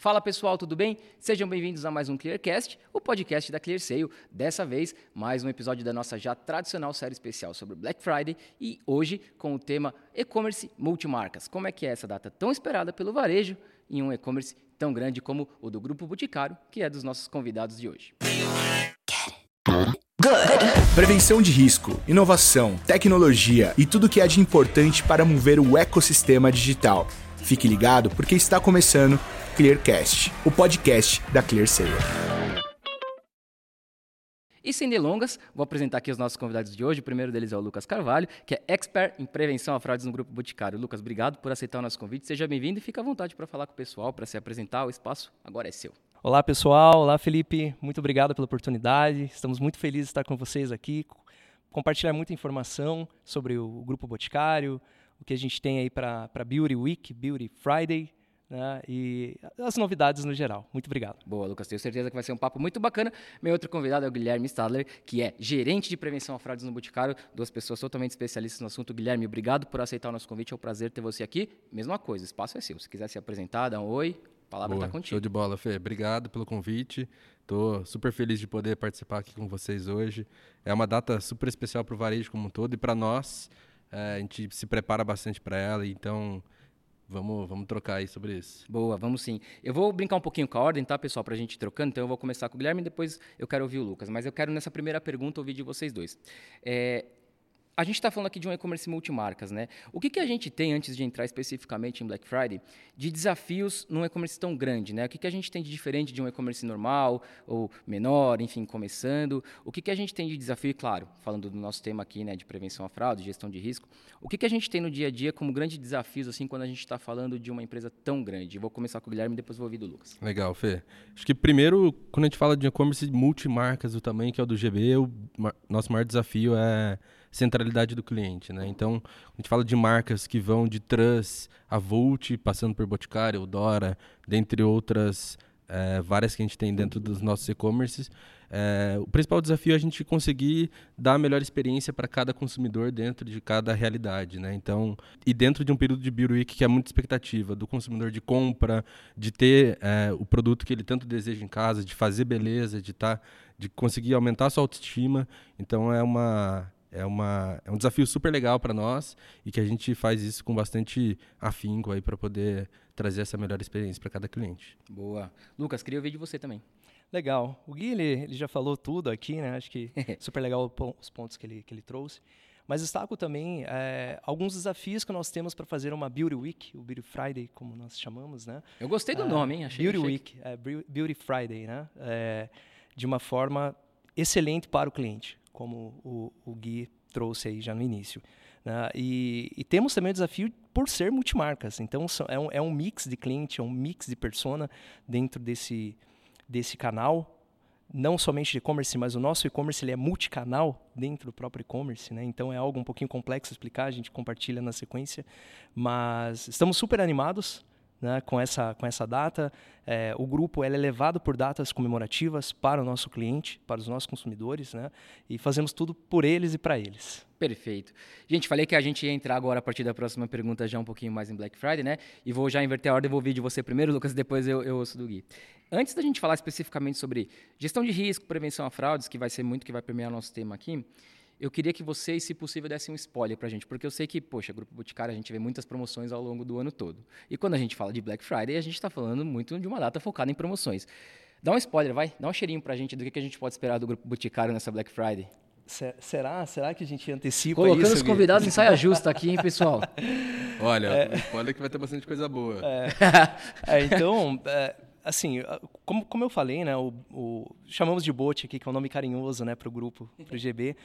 Fala pessoal, tudo bem? Sejam bem-vindos a mais um Clearcast, o podcast da ClearSale. Dessa vez, mais um episódio da nossa já tradicional série especial sobre Black Friday e hoje com o tema e-commerce multimarcas. Como é que é essa data tão esperada pelo varejo em um e-commerce tão grande como o do Grupo Boticário, que é dos nossos convidados de hoje. Prevenção de risco, inovação, tecnologia e tudo que é de importante para mover o ecossistema digital. Fique ligado porque está começando Clearcast, o podcast da ClearSale. E sem delongas, vou apresentar aqui os nossos convidados de hoje. O primeiro deles é o Lucas Carvalho, que é expert em prevenção a fraudes no Grupo Boticário. Lucas, obrigado por aceitar o nosso convite. Seja bem-vindo e fique à vontade para falar com o pessoal, para se apresentar. O espaço agora é seu. Olá, pessoal. Olá, Felipe. Muito obrigado pela oportunidade. Estamos muito felizes de estar com vocês aqui, compartilhar muita informação sobre o Grupo Boticário, o que a gente tem aí para Beauty Week, Beauty Friday, né, e as novidades no geral. Muito obrigado. Boa, Lucas. Tenho certeza que vai ser um papo muito bacana. Meu outro convidado é o Guilherme Stadler, que é gerente de prevenção a fraudes no Boticário, duas pessoas totalmente especialistas no assunto. Guilherme, obrigado por aceitar o nosso convite. É um prazer ter você aqui. Mesma coisa, o espaço é seu. Se quiser se apresentar, dá um oi. A palavra está contigo. Show de bola, Fê. Obrigado pelo convite. Estou super feliz de poder participar aqui com vocês hoje. É uma data super especial para o varejo como um todo e para nós. É, a gente se prepara bastante para ela, então Vamos, vamos trocar aí sobre isso. Boa, vamos sim. Eu vou brincar um pouquinho com a ordem, tá, pessoal, para a gente ir trocando. Então eu vou começar com o Guilherme e depois eu quero ouvir o Lucas. Mas eu quero, nessa primeira pergunta, ouvir de vocês dois. É, a gente está falando aqui de um e-commerce multimarcas, né? O que, que a gente tem, antes de entrar especificamente em Black Friday, de desafios num e-commerce tão grande, né? O que, que a gente tem de diferente de um e-commerce normal ou menor, enfim, começando? O que, que a gente tem de desafio, e claro, falando do nosso tema aqui, né, de prevenção à fraude, gestão de risco, o que, que a gente tem no dia a dia como grandes desafios, assim, quando a gente está falando de uma empresa tão grande? Vou começar com o Guilherme e depois vou ouvir do Lucas. Legal, Fê. Acho que primeiro, quando a gente fala de e-commerce multimarcas, do tamanho que é o do GB, o nosso maior desafio é centralidade do cliente, né? Então, a gente fala de marcas que vão de Trust a Volt, passando por Boticário, Dora, dentre outras é, várias que a gente tem dentro dos nossos e-commerces. É, o principal desafio é a gente conseguir dar a melhor experiência para cada consumidor dentro de cada realidade, né? Então, e dentro de um período de Beauty Week que é muita expectativa do consumidor de compra, de ter é, o produto que ele tanto deseja em casa, de fazer beleza, de tá, de conseguir aumentar a sua autoestima. Então, é uma é, uma, é um desafio super legal para nós e que a gente faz isso com bastante afinco aí para poder trazer essa melhor experiência para cada cliente. Boa. Lucas, queria ouvir de você também. Legal. O Gui, ele, ele já falou tudo aqui, né? Acho que super legal os pontos que ele, que ele trouxe. Mas destaco também é, alguns desafios que nós temos para fazer uma Beauty Week, o Beauty Friday, como nós chamamos, né? Eu gostei do é, nome, hein? Achei Beauty achei... Week, é, Beauty Friday, né? É, de uma forma excelente para o cliente como o, o Gui trouxe aí já no início. Né? E, e, temos também o desafio por ser multimarcas. Então, é um, é um mix de cliente, é um mix de persona dentro desse, desse canal. Não somente de e-commerce, mas o nosso e-commerce ele é multicanal dentro do próprio e-commerce. Né? Então, é algo um pouquinho complexo explicar, a gente compartilha na sequência. Mas estamos super animados né, com, essa, com essa data. É, o grupo é levado por datas comemorativas para o nosso cliente, para os nossos consumidores, né, e fazemos tudo por eles e para eles. Perfeito. Gente, falei que a gente ia entrar agora a partir da próxima pergunta já um pouquinho mais em Black Friday, né? E vou já inverter a ordem, vou ouvir de você primeiro, Lucas, depois eu, eu ouço do Gui. Antes da gente falar especificamente sobre gestão de risco, prevenção a fraudes, que vai ser muito que vai permear nosso tema aqui, eu queria que vocês, se possível, dessem um spoiler para a gente, porque eu sei que, poxa, Grupo Boticário, a gente vê muitas promoções ao longo do ano todo. E quando a gente fala de Black Friday, a gente está falando muito de uma data focada em promoções. Dá um spoiler, vai, dá um cheirinho para a gente do que a gente pode esperar do Grupo Boticário nessa Black Friday. Será? Será que a gente antecipa Colocando isso? os convidados em saia justa aqui, hein, pessoal? Olha, é... spoiler que vai ter bastante coisa boa. É, é então, é, assim, como, como eu falei, né, o, o, chamamos de Bot aqui, que é um nome carinhoso né, para o grupo, para o GB.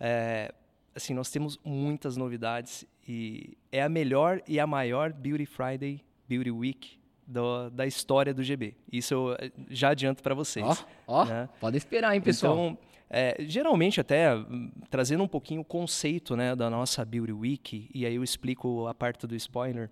É, assim, nós temos muitas novidades e é a melhor e a maior Beauty Friday, Beauty Week do, da história do GB. Isso eu eh, já adianto para vocês. Ó, ó, né? pode esperar, hein, pessoal. Então, é, geralmente até hum, trazendo um pouquinho o conceito né, da nossa Beauty Week, e aí eu explico a parte do spoiler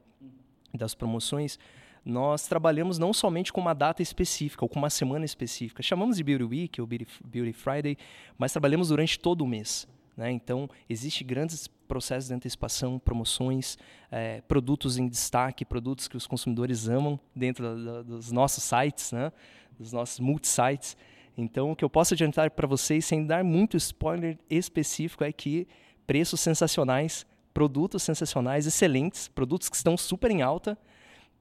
das promoções, nós trabalhamos não somente com uma data específica ou com uma semana específica. Chamamos de Beauty Week ou Beauty Friday, mas trabalhamos durante todo o mês. Né? Então, existe grandes processos de antecipação, promoções, é, produtos em destaque, produtos que os consumidores amam dentro da, da, dos nossos sites, né? dos nossos multi-sites. Então, o que eu posso adiantar para vocês, sem dar muito spoiler específico, é que preços sensacionais, produtos sensacionais, excelentes, produtos que estão super em alta,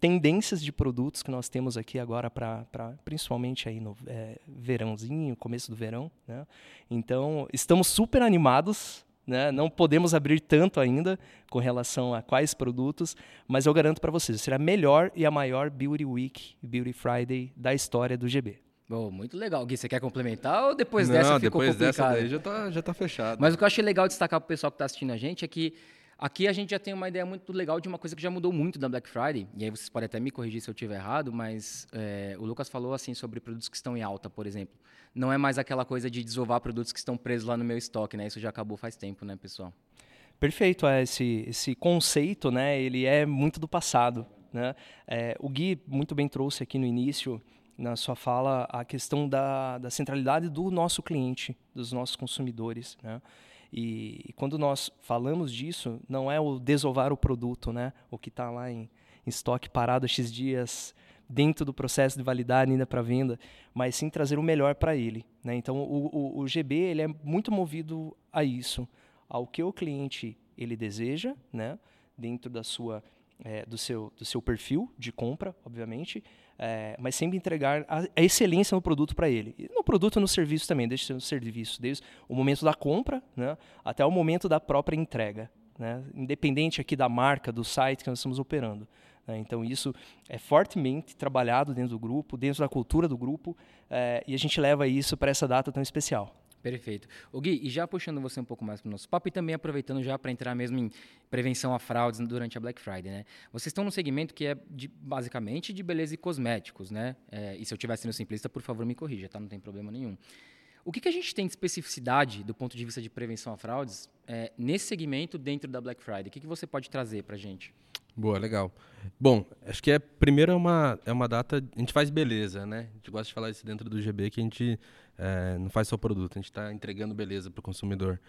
tendências de produtos que nós temos aqui agora para principalmente aí no é, verãozinho, começo do verão, né? Então estamos super animados, né? Não podemos abrir tanto ainda com relação a quais produtos, mas eu garanto para vocês, será a melhor e a maior Beauty Week, Beauty Friday da história do GB. Oh, muito legal. Gui, você quer complementar ou depois Não, dessa ficou depois dessa complicado? daí já tá, já tá fechado. Mas o que eu achei legal destacar para o pessoal que está assistindo a gente é que aqui a gente já tem uma ideia muito legal de uma coisa que já mudou muito da Black Friday. E aí vocês podem até me corrigir se eu estiver errado, mas é, o Lucas falou assim sobre produtos que estão em alta, por exemplo. Não é mais aquela coisa de desovar produtos que estão presos lá no meu estoque, né? Isso já acabou faz tempo, né, pessoal? Perfeito, é, esse, esse conceito, né, ele é muito do passado, né? É, o Gui muito bem trouxe aqui no início, na sua fala, a questão da, da centralidade do nosso cliente, dos nossos consumidores, né? E, e quando nós falamos disso, não é o desovar o produto, né? O que está lá em, em estoque parado X dias dentro do processo de validade ainda para venda, mas sim trazer o melhor para ele. Né? Então, o, o, o, GB ele é muito movido a isso, ao que o cliente ele deseja, né? dentro da sua, é, do, seu, do seu perfil de compra, obviamente, é, mas sempre entregar a, a excelência no produto para ele. E no produto e no serviço também, desde no serviço, desde o momento da compra né? até o momento da própria entrega. Né? Independente aqui da marca, do site que nós estamos operando. Né? Então, isso é fortemente trabalhado dentro do grupo, dentro da cultura do grupo, é, e a gente leva isso para essa data tão especial. Perfeito. O Gui, e já puxando você um pouco mais para o nosso papo e também aproveitando já para entrar mesmo em prevenção a fraudes durante a Black Friday, né? Vocês estão num segmento que é de, basicamente de beleza e cosméticos, né? É, e se eu estiver sendo simplista, por favor, me corrija, tá? Não tem problema nenhum. O que, que a gente tem de especificidade do ponto de vista de prevenção a fraudes é, nesse segmento dentro da Black Friday? O que, que você pode trazer para a gente? Boa, legal. Bom, acho que é primeiro é uma, é uma data. A gente faz beleza, né? A gente gosta de falar isso dentro do GB que a gente é, não faz só produto, a gente está entregando beleza para o consumidor.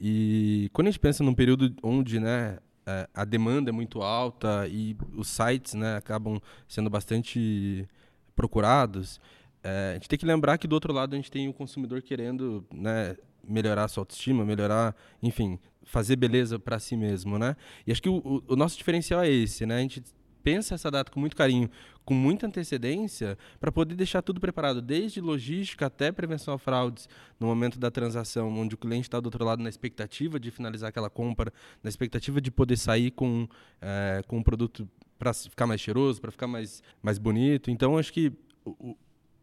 E quando a gente pensa num período onde, né, é, a demanda é muito alta e os sites, né, acabam sendo bastante procurados, é, a gente tem que lembrar que do outro lado a gente tem o consumidor querendo, né, melhorar a sua autoestima, melhorar, enfim, fazer beleza para si mesmo, né? E acho que o, o, nosso diferencial é esse, né? A gente pensa essa data com muito carinho, com muita antecedência, para poder deixar tudo preparado, desde logística até prevenção a fraudes, no momento da transação, onde o cliente está do outro lado na expectativa de finalizar aquela compra, na expectativa de poder sair com, é, com um produto para ficar mais cheiroso, para ficar mais, mais bonito. Então, acho que o,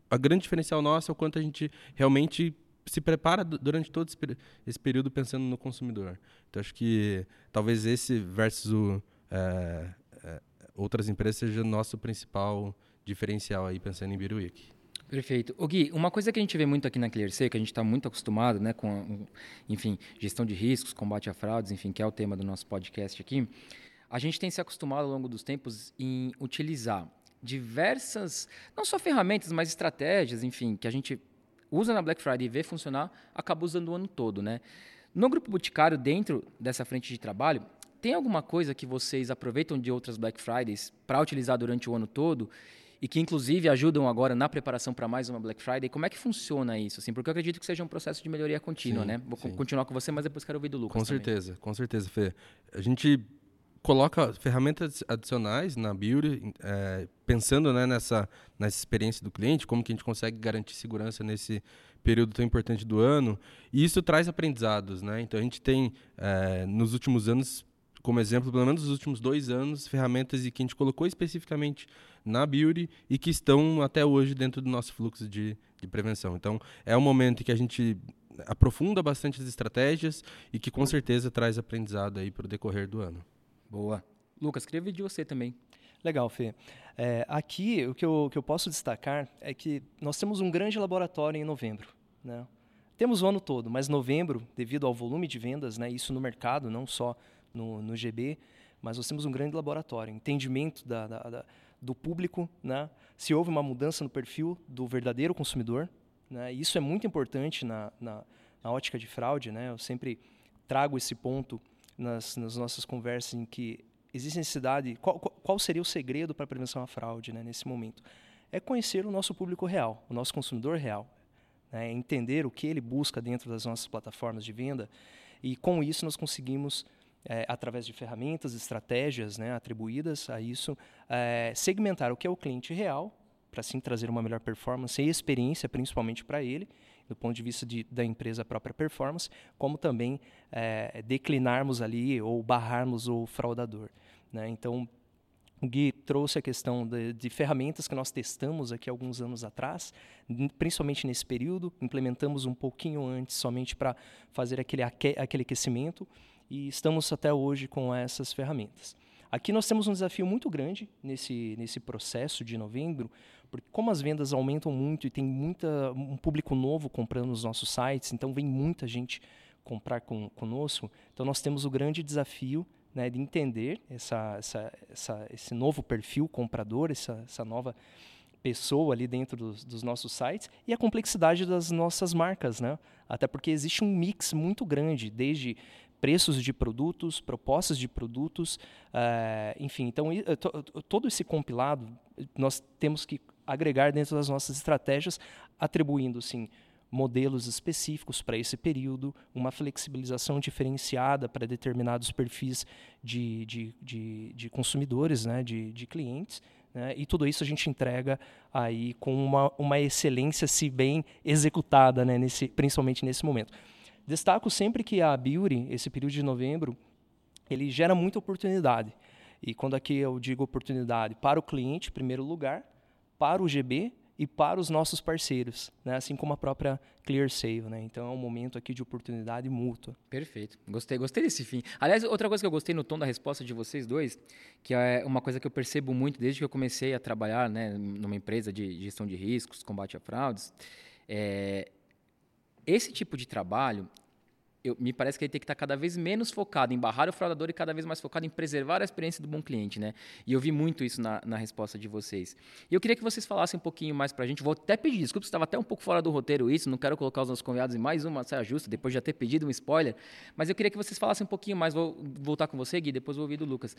a grande diferencial nossa é o quanto a gente realmente se prepara durante todo esse período pensando no consumidor. Então, acho que talvez esse versus o, é, é, outras empresas seja o nosso principal diferencial aí pensando em Biruic. Perfeito. O Gui, uma coisa que a gente vê muito aqui na ClearSea, que a gente está muito acostumado, né, com, enfim, gestão de riscos, combate a fraudes, enfim, que é o tema do nosso podcast aqui, a gente tem se acostumado ao longo dos tempos em utilizar diversas, não só ferramentas, mas estratégias, enfim, que a gente usa na Black Friday e vê funcionar, acaba usando o ano todo, né? No grupo Boticário, dentro dessa frente de trabalho, tem alguma coisa que vocês aproveitam de outras Black Fridays para utilizar durante o ano todo e que inclusive ajudam agora na preparação para mais uma Black Friday? Como é que funciona isso? Assim, porque eu acredito que seja um processo de melhoria contínua, sim, né? Vou sim. continuar com você, mas depois quero ouvir do Lucas. Com também. certeza, com certeza, Fê. A gente coloca ferramentas adicionais na Beauty, é, pensando né, nessa, nessa experiência do cliente, como que a gente consegue garantir segurança nesse período tão importante do ano. E isso traz aprendizados. Né? Então, a gente tem, é, nos últimos anos, como exemplo, pelo menos nos últimos dois anos, ferramentas que a gente colocou especificamente na Beauty e que estão até hoje dentro do nosso fluxo de, de prevenção. Então, é um momento em que a gente aprofunda bastante as estratégias e que com certeza traz aprendizado aí para o decorrer do ano. Boa. Lucas, queria ver de você também. Legal, Fê. É, aqui, o que eu, que eu posso destacar é que nós temos um grande laboratório em novembro. Né? Temos o ano todo, mas novembro, devido ao volume de vendas, né, isso no mercado, não só no, no GB, mas nós temos um grande laboratório, entendimento da, da, da, do público, né, se houve uma mudança no perfil do verdadeiro consumidor. Né, isso é muito importante na, na, na ótica de fraude. Né, eu sempre trago esse ponto nas, nas nossas conversas em que existe necessidade. Qual, qual seria o segredo para a prevenção à fraude né, nesse momento? É conhecer o nosso público real, o nosso consumidor real. Né, entender o que ele busca dentro das nossas plataformas de venda e com isso nós conseguimos é, através de ferramentas, estratégias né, atribuídas a isso, é, segmentar o que é o cliente real, para assim trazer uma melhor performance e experiência, principalmente para ele, do ponto de vista de, da empresa própria performance, como também é, declinarmos ali ou barrarmos o fraudador. Né? Então, o Gui trouxe a questão de, de, ferramentas que nós testamos aqui alguns anos atrás, principalmente nesse período, implementamos um pouquinho antes, somente para fazer aquele, aquele aquecimento, e estamos até hoje com essas ferramentas. Aqui nós temos um desafio muito grande nesse, nesse processo de novembro, porque como as vendas aumentam muito e tem muita, um público novo comprando nos nossos sites, então vem muita gente comprar com, conosco, então nós temos o grande desafio né, de entender essa, essa, essa, esse novo perfil comprador, essa, essa nova pessoa ali dentro dos, dos, nossos sites e a complexidade das nossas marcas, né? Até porque existe um mix muito grande, desde preços de produtos, propostas de produtos, uh, enfim. Então, todo esse compilado nós temos que agregar dentro das nossas estratégias, atribuindo, sim, modelos específicos para esse período, uma flexibilização diferenciada para determinados perfis de, de, de, de consumidores, né, de, de clientes, né, e tudo isso a gente entrega aí com uma, uma excelência, se bem executada, né, nesse, principalmente nesse momento. Destaco sempre que a Beauty, esse período de novembro, ele gera muita oportunidade. E quando aqui eu digo oportunidade para o cliente, em primeiro lugar, para o GB e para os nossos parceiros, né? assim como a própria ClearSave. Né? Então é um momento aqui de oportunidade mútua. Perfeito. Gostei, gostei desse fim. Aliás, outra coisa que eu gostei no tom da resposta de vocês dois, que é uma coisa que eu percebo muito desde que eu comecei a trabalhar né, numa empresa de gestão de riscos, combate a fraudes, é, esse tipo de trabalho, eu, me parece que ele tem que estar cada vez menos focado em barrar o fraudador e cada vez mais focado em preservar a experiência do bom cliente, né? E eu vi muito isso na, na resposta de vocês. E eu queria que vocês falassem um pouquinho mais para a gente. Vou até pedir desculpa, estava até um pouco fora do roteiro isso, não quero colocar os nossos convidados em mais uma saia justa, depois de já ter pedido um spoiler, mas eu queria que vocês falassem um pouquinho mais. Vou voltar com você, Gui, depois vou ouvir do Lucas.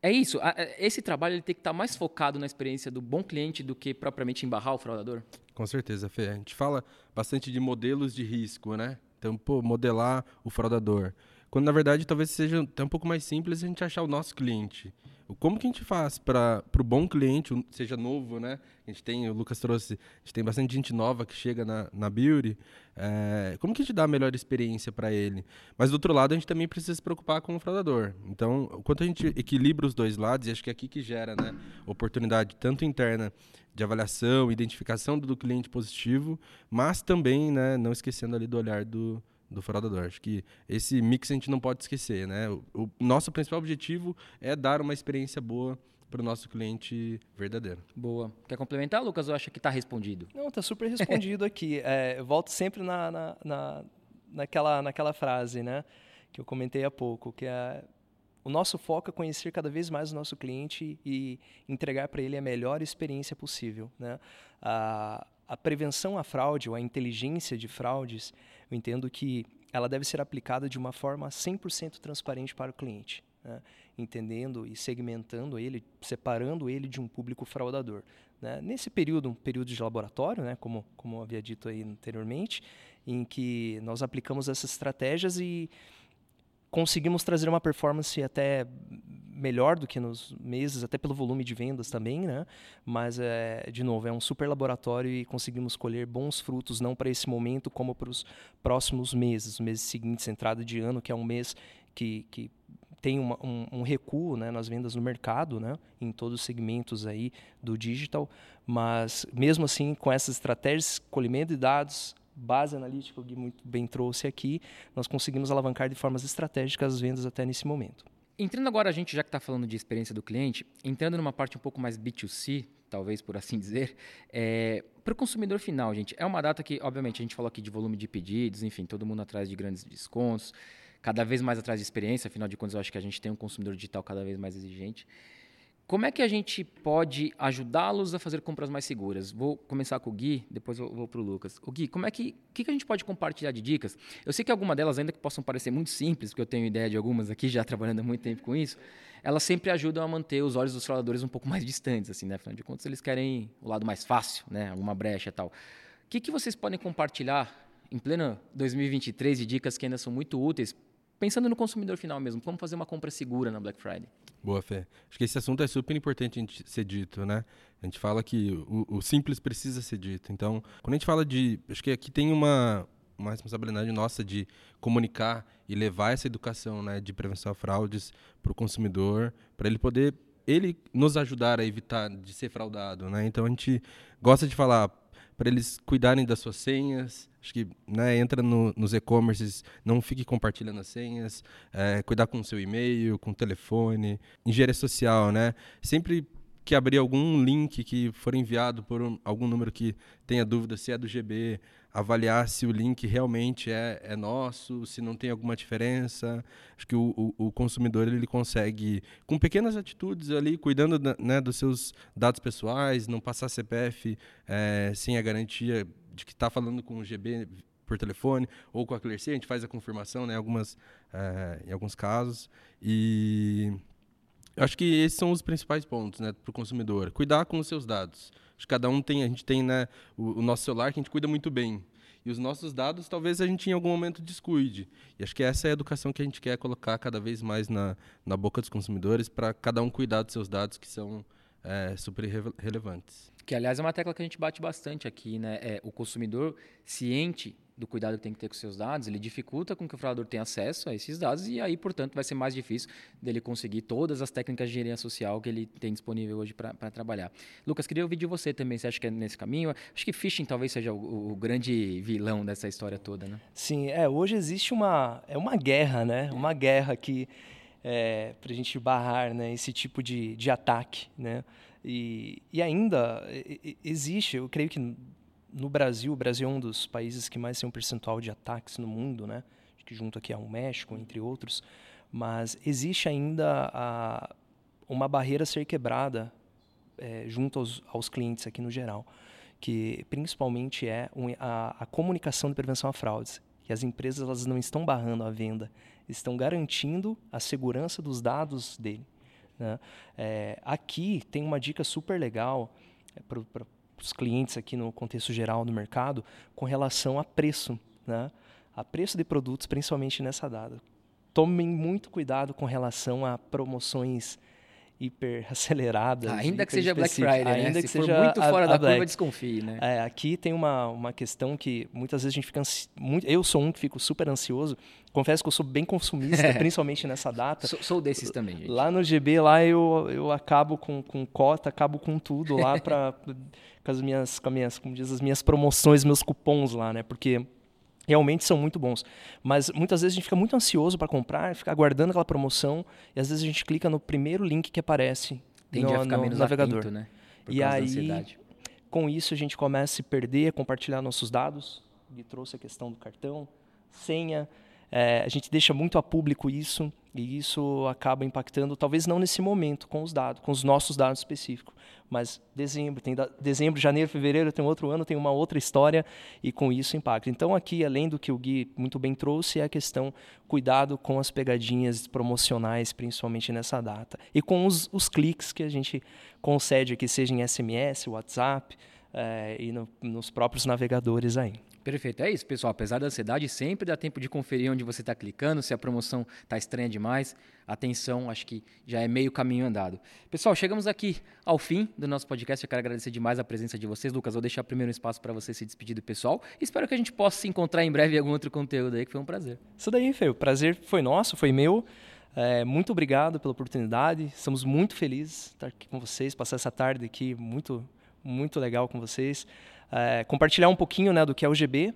É isso. Esse trabalho ele tem que estar mais focado na experiência do bom cliente do que propriamente em barrar o fraudador? Com certeza, Fê. A gente fala bastante de modelos de risco, né? Então, pô, modelar o fraudador. Quando na verdade talvez seja até um pouco mais simples a gente achar o nosso cliente. Como que a gente faz para o bom cliente, seja novo, né? A gente tem, o Lucas trouxe, a gente tem bastante gente nova que chega na, na Beauty. É, como que a gente dá a melhor experiência para ele? Mas do outro lado, a gente também precisa se preocupar com o fraudador. Então, quanto a gente equilibra os dois lados, e acho que é aqui que gera né, oportunidade tanto interna de avaliação, identificação do cliente positivo, mas também né, não esquecendo ali do olhar do, do fraudador. Acho que esse mix a gente não pode esquecer, né? O, o nosso principal objetivo é dar uma experiência boa para o nosso cliente verdadeiro. Boa. Quer complementar, Lucas, ou acha que está respondido? Não, está super respondido aqui. É, eu volto sempre na, na, na, naquela, naquela frase, né? Que eu comentei há pouco, que é o nosso foco é conhecer cada vez mais o nosso cliente e entregar para ele a melhor experiência possível, né? A, a prevenção à fraude, ou a inteligência de fraudes, eu entendo que ela deve ser aplicada de uma forma 100% transparente para o cliente, né? entendendo e segmentando ele, separando ele de um público fraudador. Né? Nesse período, um período de laboratório, né? como, como havia dito aí anteriormente, em que nós aplicamos essas estratégias e conseguimos trazer uma performance até melhor do que nos meses, até pelo volume de vendas também, né? Mas, é, de novo, é um super laboratório e conseguimos colher bons frutos, não para esse momento, como para os próximos meses, meses seguintes, entrada de ano, que é um mês que, que tem uma, um, um, recuo né, nas vendas no mercado, né, em todos os segmentos aí do digital, mas mesmo assim, com essas estratégias, colhimento de dados, base analítica que muito bem trouxe aqui, nós conseguimos alavancar de formas estratégicas as vendas até nesse momento. Entrando agora, a gente já que está falando de experiência do cliente, entrando numa parte um pouco mais B2C, talvez por assim dizer, é, para o consumidor final, gente, é uma data que, obviamente, a gente falou aqui de volume de pedidos, enfim, todo mundo atrás de grandes descontos, cada vez mais atrás de experiência, afinal de contas, eu acho que a gente tem um consumidor digital cada vez mais exigente. Como é que a gente pode ajudá-los a fazer compras mais seguras? Vou começar com o Gui, depois eu vou para o Lucas. O Gui, como é que, que, que a gente pode compartilhar de dicas? Eu sei que algumas delas, ainda que possam parecer muito simples, porque eu tenho ideia de algumas aqui, já trabalhando há muito tempo com isso, elas sempre ajudam a manter os olhos dos fraudadores um pouco mais distantes, assim, né? Afinal de contas, eles querem o lado mais fácil, né? Alguma brecha e tal. O que, que vocês podem compartilhar em pleno 2023 de dicas que ainda são muito úteis pensando no consumidor final mesmo, como fazer uma compra segura na Black Friday. Boa fé. Acho que esse assunto é super importante ser dito, né? A gente fala que o, o, simples precisa ser dito. Então, quando a gente fala de, acho que aqui tem uma uma responsabilidade nossa de comunicar e levar essa educação, né, de prevenção a fraudes para o consumidor, para ele poder ele nos ajudar a evitar de ser fraudado, né? Então a gente gosta de falar para eles cuidarem das suas senhas. Acho que né, entra no, nos e-commerces, não fique compartilhando as senhas, é, cuidar com o seu e-mail, com o telefone, engenharia social, né? Sempre que abrir algum link que for enviado por um, algum número que tenha dúvida se é do GB, avaliar se o link realmente é, é nosso, se não tem alguma diferença. Acho que o, o, o consumidor ele consegue, com pequenas atitudes ali, cuidando da, né, dos seus dados pessoais, não passar CPF é, sem a garantia de que está falando com o GB por telefone ou com a Clearcy, a gente faz a confirmação né, algumas, é, em alguns casos. E acho que esses são os principais pontos, né, para o consumidor. Cuidar com os seus dados. Acho que cada um tem, a gente tem, né, o, o, nosso celular que a gente cuida muito bem. E os nossos dados, talvez a gente em algum momento descuide. E acho que essa é a educação que a gente quer colocar cada vez mais na, na boca dos consumidores, para cada um cuidar dos seus dados, que são é, super relevantes. Que, aliás, é uma tecla que a gente bate bastante aqui, né? É, o consumidor ciente do cuidado que tem que ter com seus dados, ele dificulta com que o fraudador tenha acesso a esses dados e aí, portanto, vai ser mais difícil dele conseguir todas as técnicas de engenharia social que ele tem disponível hoje para trabalhar. Lucas, queria ouvir de você também. Você acha que é nesse caminho? Acho que phishing talvez seja o, o grande vilão dessa história toda, né? Sim, é. Hoje existe uma é uma guerra, né? Uma guerra que é, para a gente barrar, né? Esse tipo de, de ataque, né? E, e ainda existe, eu creio que no Brasil, o Brasil é um dos países que mais tem um percentual de ataques no mundo, né? que junto aqui ao México, entre outros, mas existe ainda a, uma barreira a ser quebrada é, junto aos, aos, clientes aqui no geral, que principalmente é um, a, a, comunicação de prevenção a fraudes. Que as empresas elas não estão barrando a venda, estão garantindo a segurança dos dados dele. Né? É, aqui tem uma dica super legal é, para os clientes aqui no contexto geral do mercado com relação a preço, né? a preço de produtos, principalmente nessa data. Tomem muito cuidado com relação a promoções hiper aceleradas. ainda hiper que seja Black Friday, né? ainda né? que Se seja muito fora a, a da Black. curva, desconfie, né? É, aqui tem uma, uma questão que muitas vezes a gente fica muito, eu sou um que fico super ansioso. Confesso que eu sou bem consumista, é. principalmente nessa data. Sou, sou, desses também, gente. Lá no GB lá eu, eu acabo com, com cota, acabo com tudo lá para com as minhas com as minhas, como diz, as minhas promoções, meus cupons lá, né? Porque realmente são muito bons. Mas muitas vezes a gente fica muito ansioso para comprar, fica aguardando aquela promoção e às vezes a gente clica no primeiro link que aparece Tende no, a ficar no menos navegador. Atento, né? Por e aí, com isso a gente começa a se perder, a compartilhar nossos dados. Ele trouxe a questão do cartão, senha. É, a gente deixa muito a público isso e isso acaba impactando, talvez não nesse momento com os dados, com os nossos dados específicos, mas dezembro, tem dezembro, janeiro, fevereiro, tem outro ano, tem uma outra história e com isso impacta. Então aqui, além do que o Gui muito bem trouxe, é a questão cuidado com as pegadinhas promocionais, principalmente nessa data, e com os, os cliques que a gente concede aqui, seja em SMS, WhatsApp é, e no, nos próprios navegadores aí. Perfeito, é isso, pessoal. Apesar da ansiedade, sempre dá tempo de conferir onde você está clicando, se a promoção está estranha demais. Atenção, acho que já é meio caminho andado. Pessoal, chegamos aqui ao fim do nosso podcast. Eu quero agradecer demais a presença de vocês. Lucas, vou deixar primeiro um espaço para você se despedir do pessoal. Espero que a gente possa se encontrar em breve em algum outro conteúdo aí, que foi um prazer. Isso daí, Fê. O prazer foi nosso, foi meu. É, muito obrigado pela oportunidade. Estamos muito felizes de estar aqui com vocês, passar essa tarde aqui muito, muito legal com vocês é, compartilhar um pouquinho né, do que é o GB,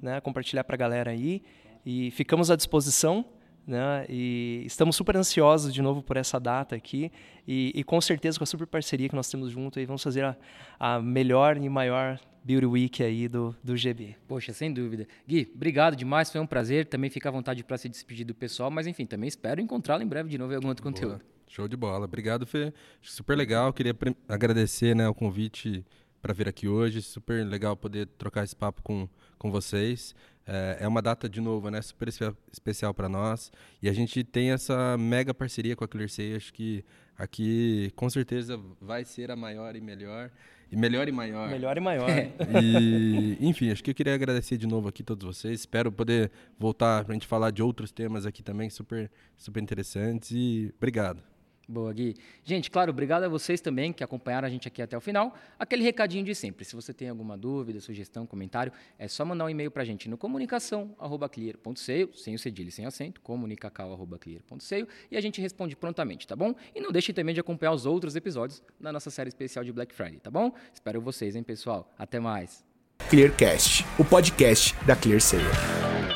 né, compartilhar para a galera aí. E ficamos à disposição. Né, e estamos super ansiosos de novo por essa data aqui e, e, com certeza com a super parceria que nós temos junto aí vamos fazer a, a melhor e maior Beauty Week aí do, do GB. Poxa, sem dúvida. Gui, obrigado demais, foi um prazer. Também fica à vontade para se despedir do pessoal, mas enfim, também espero encontrá-lo em breve de novo em algum outro Boa. conteúdo. Show de bola. Obrigado, Fê. Super legal. Queria agradecer né, o convite para vir aqui hoje. Super legal poder trocar esse papo com, com vocês. É, é uma data, de novo, né, super especial para nós. E a gente tem essa mega parceria com a ClearSea. Acho que aqui, com certeza, vai ser a maior e melhor. E melhor e maior. Melhor e maior. e, enfim, acho que eu queria agradecer de novo aqui todos vocês. Espero poder voltar para a gente falar de outros temas aqui também, super, super interessantes. E obrigado. Boa, Gui. Gente, claro, obrigado a vocês também que acompanharam a gente aqui até o final. Aquele recadinho de sempre. Se você tem alguma dúvida, sugestão, comentário, é só mandar um e-mail para a gente no comunicação@clear.seio, sem o cedilho, sem acento, comunicacal@clear.seio e a gente responde prontamente, tá bom? E não deixe também de acompanhar os outros episódios da nossa série especial de Black Friday, tá bom? Espero vocês, hein, pessoal. Até mais. Clearcast, o podcast da ClearSale.